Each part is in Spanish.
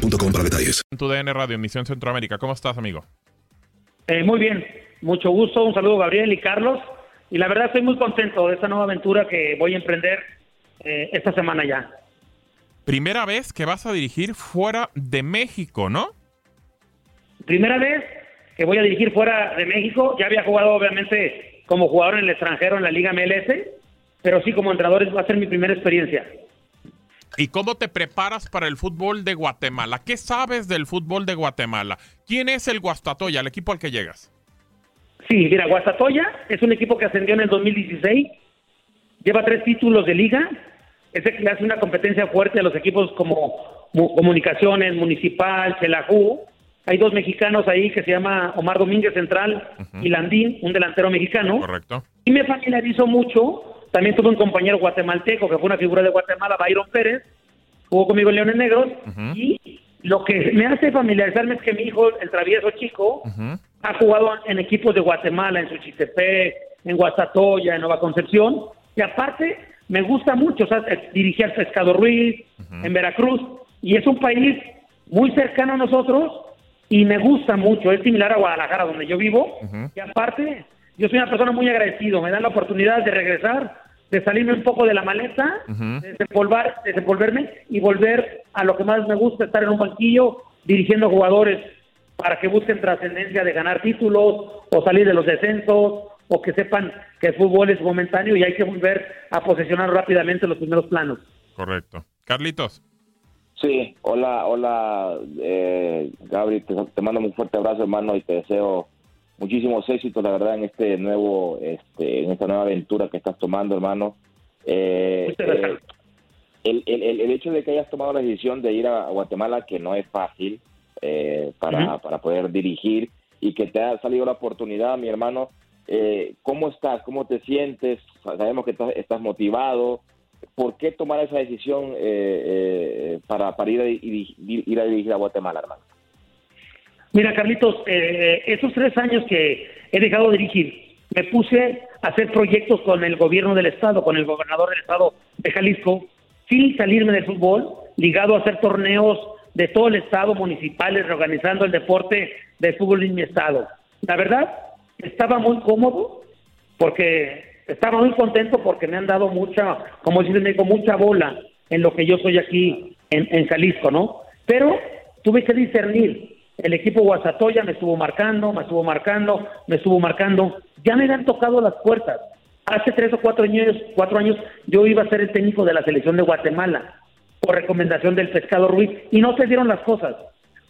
boostmobile.com para detalles. Tu DN Radio, Misión Centroamérica. ¿Cómo estás, amigo? Eh, muy bien, mucho gusto. Un saludo, Gabriel y Carlos. Y la verdad, estoy muy contento de esta nueva aventura que voy a emprender eh, esta semana ya. Primera vez que vas a dirigir fuera de México, ¿no? Primera vez que voy a dirigir fuera de México. Ya había jugado, obviamente, como jugador en el extranjero en la Liga MLS, pero sí como entrenador va a ser mi primera experiencia. ¿Y cómo te preparas para el fútbol de Guatemala? ¿Qué sabes del fútbol de Guatemala? ¿Quién es el Guastatoya, el equipo al que llegas? Sí, mira, Guastatoya es un equipo que ascendió en el 2016, lleva tres títulos de liga, es el que le hace una competencia fuerte a los equipos como Comunicaciones, Municipal, Chelajú. Hay dos mexicanos ahí que se llama Omar Domínguez Central y Landín, un delantero mexicano. Correcto. Y me familiarizo mucho también tuve un compañero guatemalteco que fue una figura de Guatemala, Byron Pérez, jugó conmigo en Leones Negros, y lo que me hace familiarizarme es que mi hijo, el travieso chico, ha jugado en equipos de Guatemala, en Suchitepec, en Guastatoya, en Nueva Concepción, y aparte me gusta mucho, o sea, dirigir al Pescado Ruiz, en Veracruz, y es un país muy cercano a nosotros, y me gusta mucho, es similar a Guadalajara, donde yo vivo, y aparte yo soy una persona muy agradecido, me dan la oportunidad de regresar, de salirme un poco de la maleta, de desenvolverme y volver a lo que más me gusta, estar en un banquillo dirigiendo jugadores para que busquen trascendencia de ganar títulos o salir de los descensos o que sepan que el fútbol es momentáneo y hay que volver a posesionar rápidamente los primeros planos. Correcto. Carlitos. Sí, hola, hola, eh, Gabri, te, te mando un fuerte abrazo, hermano, y te deseo muchísimos éxitos, la verdad, en este nuevo, este, en esta nueva aventura que estás tomando, hermano. Eh, eh, el, el, el, hecho de que hayas tomado la decisión de ir a Guatemala, que no es fácil eh, para, para poder dirigir, y que te ha salido la oportunidad, mi hermano, ¿cómo estás? ¿Cómo te sientes? Sabemos que estás, estás motivado. ¿Por qué tomar esa decisión para, para ir, a, ir a dirigir a Guatemala, hermano? Mira, Carlitos, eh, esos tres años que he dejado de dirigir, me puse a hacer proyectos con el gobierno del Estado, con el gobernador del Estado de Jalisco, sin salirme del fútbol, ligado a hacer torneos de todo el Estado, municipales, reorganizando el deporte del fútbol en mi Estado. La verdad, estaba muy cómodo, porque estaba muy contento porque me han dado mucha, como dice digo, mucha bola en lo que yo soy aquí en, en Jalisco, ¿no? Pero tuve que discernir el equipo Guasatoya me estuvo marcando, me estuvo marcando, me estuvo marcando. Ya me han tocado las puertas. Hace tres o cuatro años, cuatro años yo iba a ser el técnico de la selección de Guatemala por recomendación del Pescado Ruiz y no se dieron las cosas.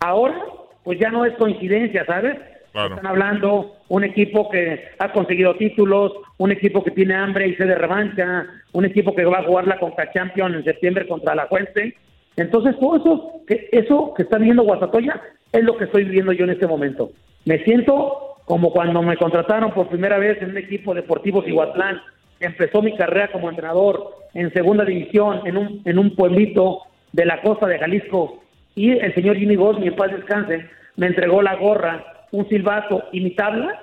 Ahora, pues ya no es coincidencia, ¿sabes? Están hablando un equipo que ha conseguido títulos, un equipo que tiene hambre y se de revancha, un equipo que va a jugar la Conca Champions en septiembre contra la Fuente. Entonces, todo eso que, eso que está viendo Guasatoya es lo que estoy viviendo yo en este momento. Me siento como cuando me contrataron por primera vez en un equipo deportivo Cihuatlán. Empezó mi carrera como entrenador en segunda división en un, en un pueblito de la costa de Jalisco. Y el señor Jimmy Goss, mi paz descanse, me entregó la gorra, un silbato y mi tabla.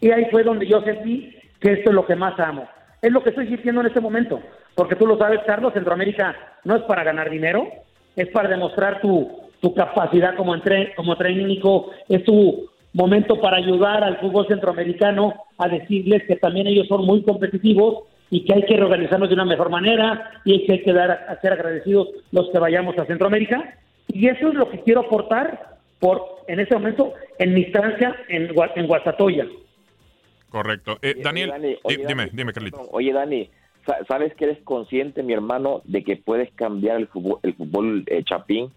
Y ahí fue donde yo sentí que esto es lo que más amo. Es lo que estoy sintiendo en este momento. Porque tú lo sabes, Carlos, Centroamérica no es para ganar dinero, es para demostrar tu, tu capacidad como, entre, como técnico, es tu momento para ayudar al fútbol centroamericano a decirles que también ellos son muy competitivos y que hay que reorganizarnos de una mejor manera y que hay que dar a ser agradecidos los que vayamos a Centroamérica. Y eso es lo que quiero aportar por en este momento en mi instancia en, en Guasatoya. Correcto. Eh, Daniel, dime, dime, Carlitos. Oye, Dani, ¿sabes que eres consciente, mi hermano, de que puedes cambiar el fútbol, el fútbol eh, chapín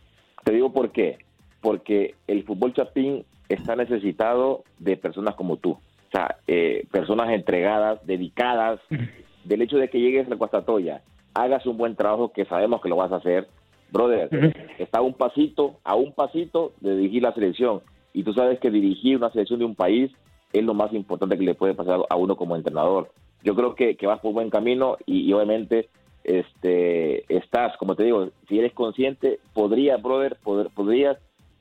te digo por qué. Porque el fútbol chapín está necesitado de personas como tú. O sea, eh, personas entregadas, dedicadas, del hecho de que llegues a la Toya, hagas un buen trabajo, que sabemos que lo vas a hacer, brother, está a un pasito, a un pasito de dirigir la selección. Y tú sabes que dirigir una selección de un país es lo más importante que le puede pasar a uno como entrenador. Yo creo que, que vas por buen camino y, obviamente este estás, como te digo, si eres consciente, podría, brother, podrías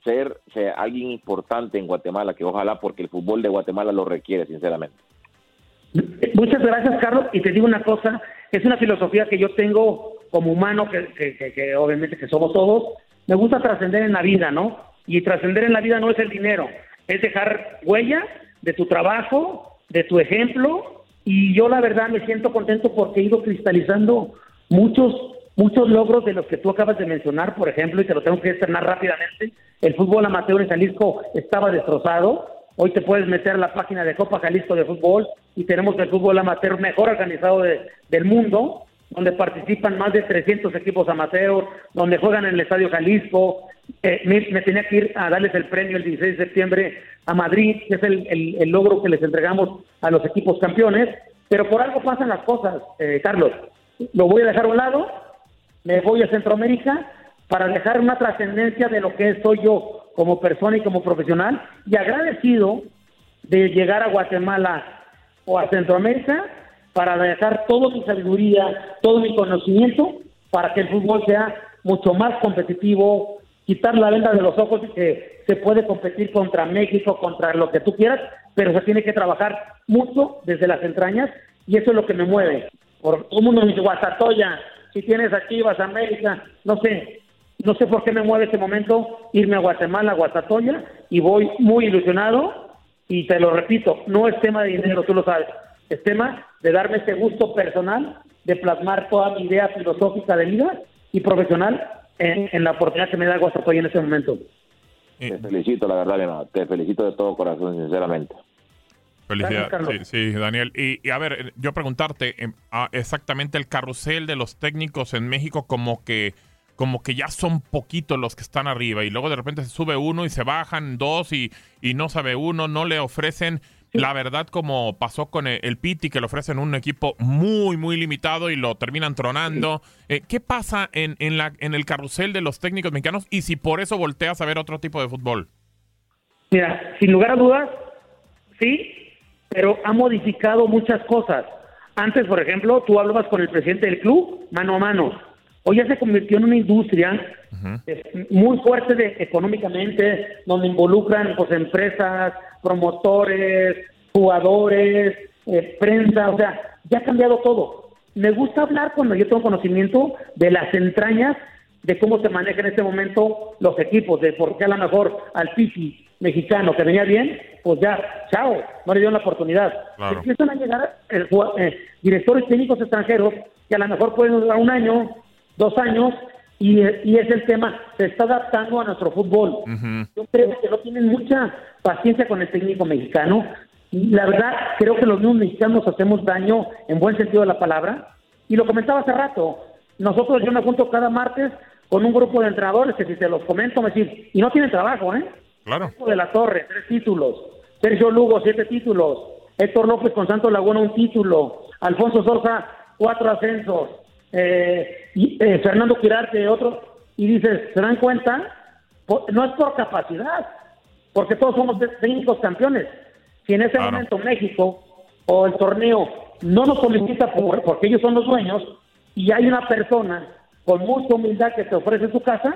ser, alguien importante en Guatemala, que ojalá porque el fútbol de Guatemala lo requiere, sinceramente. Muchas gracias, Carlos. Y te digo una cosa, es una filosofía que yo tengo como humano, que, que, obviamente que somos todos. Me gusta trascender en la vida, ¿no? Y trascender en la vida no es el dinero, es dejar huella de tu trabajo, de tu ejemplo. Y yo la verdad me siento contento porque he ido cristalizando muchos muchos logros de los que tú acabas de mencionar, por ejemplo, y te lo tengo que externar rápidamente. El fútbol amateur en Jalisco estaba destrozado, Hoy te puedes meter a la página de Copa Jalisco de Fútbol y tenemos el fútbol amateur mejor organizado del mundo, donde participan más de 300 equipos amateur, donde juegan en el Estadio Jalisco. Eh, me, tenía que ir a darles el premio el 16 de septiembre a Madrid, que es el, logro que les entregamos a los equipos campeones. Pero por algo pasan las cosas, eh, Carlos. Lo voy a dejar a un lado, me voy a Centroamérica para dejar una trascendencia de lo que soy yo como persona y como profesional y agradecido de llegar a Guatemala o a Centroamérica para dejar toda mi sabiduría, todo mi conocimiento para que el fútbol sea mucho más competitivo, quitar la venda de los ojos y que se puede competir contra México, contra lo que tú quieras, pero se tiene que trabajar mucho desde las entrañas y eso es lo que me mueve. Por mundo me dice, Guasatoya, si tienes aquí, vas a América, no sé, no sé por qué me mueve este momento irme a Guatemala, a Guatatoya, y voy muy ilusionado. Y te lo repito, no es tema de dinero, tú lo sabes. Es tema de darme ese gusto personal de plasmar toda mi idea filosófica de vida y profesional en, la oportunidad que me da Guatatoya en este momento. Te felicito, la verdad, te felicito de todo corazón, sinceramente. Felicidades. Sí, Daniel. Y, a ver, yo preguntarte em, exactamente el carrusel de los técnicos en México como que como que ya son poquitos los que están arriba y luego de repente se sube uno y se bajan dos y, y no sabe uno, no le ofrecen la verdad como pasó con el, Piti que le ofrecen un equipo muy muy limitado y lo terminan tronando. Eh, ¿Qué pasa en, en, la, en el carrusel de los técnicos mexicanos y si por eso volteas a ver otro tipo de fútbol? Mira, sin lugar a dudas, sí, pero ha modificado muchas cosas. Antes, por ejemplo, tú hablabas con el presidente del club mano a mano hoy ya se convirtió en una industria muy fuerte de, económicamente, donde involucran pues, empresas, promotores, jugadores, eh, prensa, o sea, ya ha cambiado todo. Me gusta hablar cuando yo tengo conocimiento de las entrañas de cómo se manejan en este momento los equipos, de por qué a lo mejor al Piti mexicano que venía bien, pues ya, chao, no le dieron la oportunidad. Empiezan a llegar eh, eh, directores técnicos extranjeros que a lo mejor pueden durar un año, dos años y, es el tema, se está adaptando a nuestro fútbol. Yo creo que no tienen mucha paciencia con el técnico mexicano. Y la verdad, creo que los mismos mexicanos hacemos daño en buen sentido de la palabra. Y lo comentaba hace rato. Nosotros, yo me junto cada martes con un grupo de entrenadores que si te los comento, me dicen, y no tienen trabajo, ¿eh? Claro. De la Torre, tres títulos. Sergio Lugo, siete títulos. Héctor López con Santos Laguna, un título. Alfonso Sorja, cuatro ascensos eh, y, eh, Fernando Quirarte, otro, y dices, ¿se dan cuenta? No es por capacidad, porque todos somos técnicos campeones. Si en ese momento México o el torneo no nos solicita por, porque ellos son los dueños y hay una persona con mucha humildad que te ofrece su casa,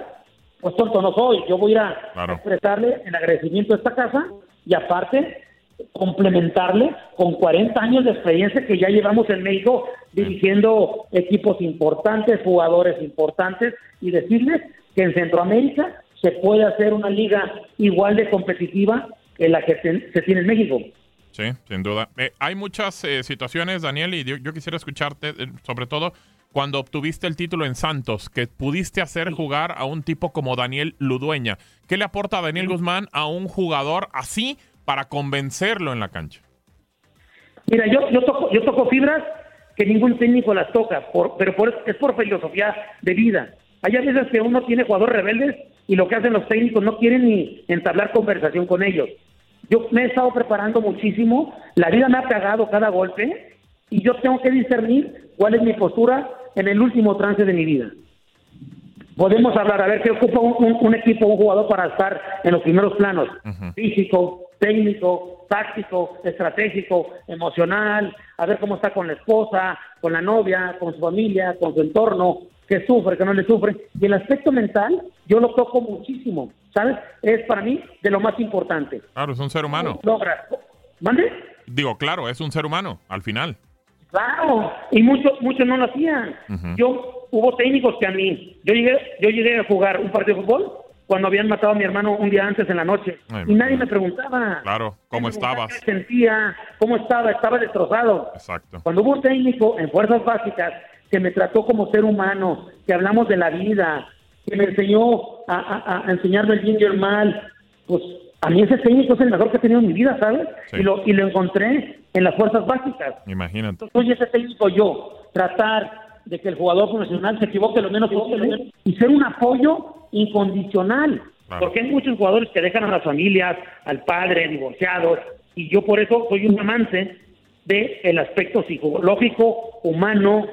pues tonto no soy. Yo voy a ir a expresarle el agradecimiento a esta casa y aparte complementarle con 40 años de experiencia que ya llevamos en México dirigiendo equipos importantes, jugadores importantes y decirles que en Centroamérica se puede hacer una liga igual de competitiva que la que se, tiene en México. Sí, sin duda. Eh, hay muchas eh, situaciones, Daniel, y yo, quisiera escucharte, eh, sobre todo cuando obtuviste el título en Santos, que pudiste hacer jugar a un tipo como Daniel Ludueña. ¿Qué le aporta a Daniel Guzmán a un jugador así para convencerlo en la cancha? Mira, yo, yo, toco, yo toco fibras que ningún técnico las toca, pero por, es por filosofía de vida. Hay a veces que uno tiene jugadores rebeldes y lo que hacen los técnicos no quieren ni entablar conversación con ellos. Yo me he estado preparando muchísimo, la vida me ha pegado cada golpe y yo tengo que discernir cuál es mi postura en el último trance de mi vida. podemos hablar, a ver qué ocupa un, equipo, un jugador para estar en los primeros planos, físico, técnico, táctico, estratégico, emocional, a ver cómo está con la esposa, con la novia, con su familia, con su entorno, que sufre, que no le sufre. Y el aspecto mental, yo lo toco muchísimo, ¿sabes? Es para mí de lo más importante. Claro, es un ser humano. Logra. ¿Mande? Digo, claro, es un ser humano, al final. Claro, y muchos muchos no lo hacían. Yo hubo técnicos que a mí, yo llegué yo llegué a jugar un partido de fútbol cuando habían matado a mi hermano un día antes en la noche y nadie me preguntaba. Claro, ¿cómo estabas? sentía, cómo estaba, estaba destrozado. Exacto. Cuando hubo un técnico en fuerzas básicas que me trató como ser humano, que hablamos de la vida, que me enseñó a, a enseñarme el bien y el mal, pues a mí ese técnico es el mejor que he tenido en mi vida, ¿sabes? Y, lo, y lo encontré en las fuerzas básicas. Imagínate. Entonces, soy ese técnico yo, tratar de que el jugador profesional se equivoque lo menos posible y ser un apoyo incondicional. Porque hay muchos jugadores que dejan a las familias, al padre, divorciados, y yo por eso soy un amante del el aspecto psicológico, humano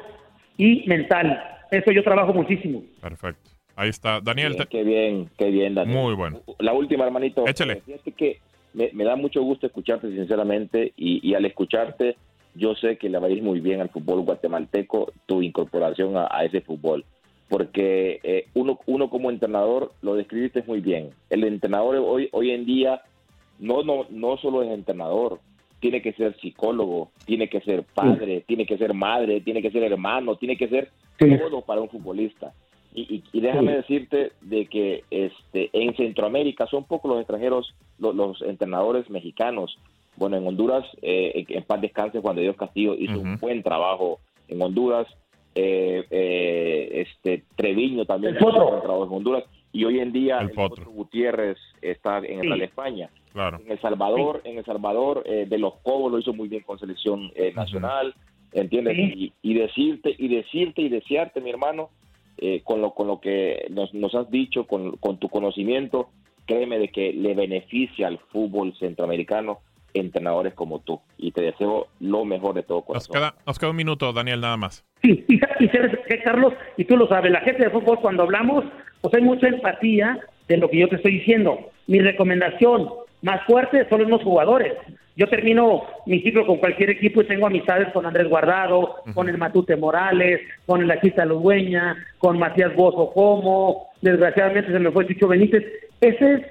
y mental. Eso yo trabajo muchísimo. Perfecto. Ahí está. Daniel. Qué bien, qué bien, Daniel. Muy bueno. La última, hermanito. Échale. Fíjate que me, da mucho gusto escucharte, sinceramente, y, al escucharte, yo sé que le va a ir muy bien al fútbol guatemalteco tu incorporación a, ese fútbol. Porque eh, uno, uno como entrenador lo describiste muy bien. El entrenador hoy, hoy en día no, no, no solo es entrenador, tiene que ser psicólogo, tiene que ser padre, tiene que ser madre, tiene que ser hermano, tiene que ser todo para un futbolista. Y, déjame decirte de que este, en Centroamérica son pocos los extranjeros, los, entrenadores mexicanos. Bueno, en Honduras, eh, en paz descanse, Juan de Dios Castillo hizo un buen trabajo en Honduras. Eh, eh, este Treviño también hizo un buen trabajo en Honduras. Y hoy en día el, Gutiérrez está en la España. En El Salvador, en El Salvador, de los Cobos lo hizo muy bien con selección nacional. ¿Entiendes? Y, y decirte, y decirte y desearte, mi hermano, eh, con, lo, con lo que nos, nos has dicho, con, con, tu conocimiento, créeme de que le beneficia al fútbol centroamericano entrenadores como tú. Y te deseo lo mejor de todo corazón. Nos queda, nos queda un minuto, Daniel, nada más. Sí, y, y Carlos, y tú lo sabes, la gente de fútbol cuando hablamos, pues hay mucha empatía de lo que yo te estoy diciendo. Mi recomendación más fuerte son los jugadores. Yo termino mi ciclo con cualquier equipo y tengo amistades con Andrés Guardado, con el Matute Morales, con el Achita Ludueña, con Matías Bozo Como, desgraciadamente se me fue Chicho Benítez. Ese es,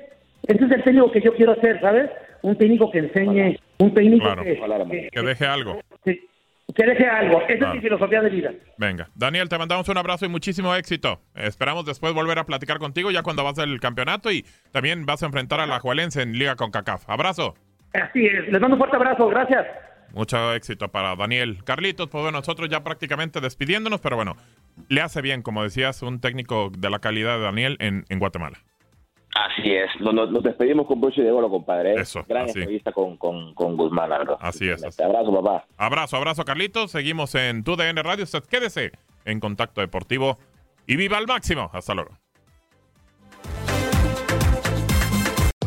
ese es el técnico que yo quiero hacer, ¿sabes? Un técnico que enseñe, un técnico que, que, deje algo. que deje algo. Esa es mi filosofía de vida. Venga. Daniel, te mandamos un abrazo y muchísimo éxito. Esperamos después volver a platicar contigo ya cuando vas al campeonato y también vas a enfrentar a la Juelense en Liga con CACAF. Abrazo. Así es, les mando un fuerte abrazo, gracias. Mucho éxito para Daniel. Carlitos, pues bueno, nosotros ya prácticamente despidiéndonos, pero bueno, le hace bien, como decías, un técnico de la calidad de Daniel en, Guatemala. Así es, nos, despedimos con broche de oro, compadre. ¿eh? Eso. Gran entrevista con, con, con, Guzmán, la verdad. Así es. Abrazo, papá. Abrazo, abrazo, Carlitos. Seguimos en tu DN Radio. Usted quédese en Contacto Deportivo y viva al máximo. Hasta luego.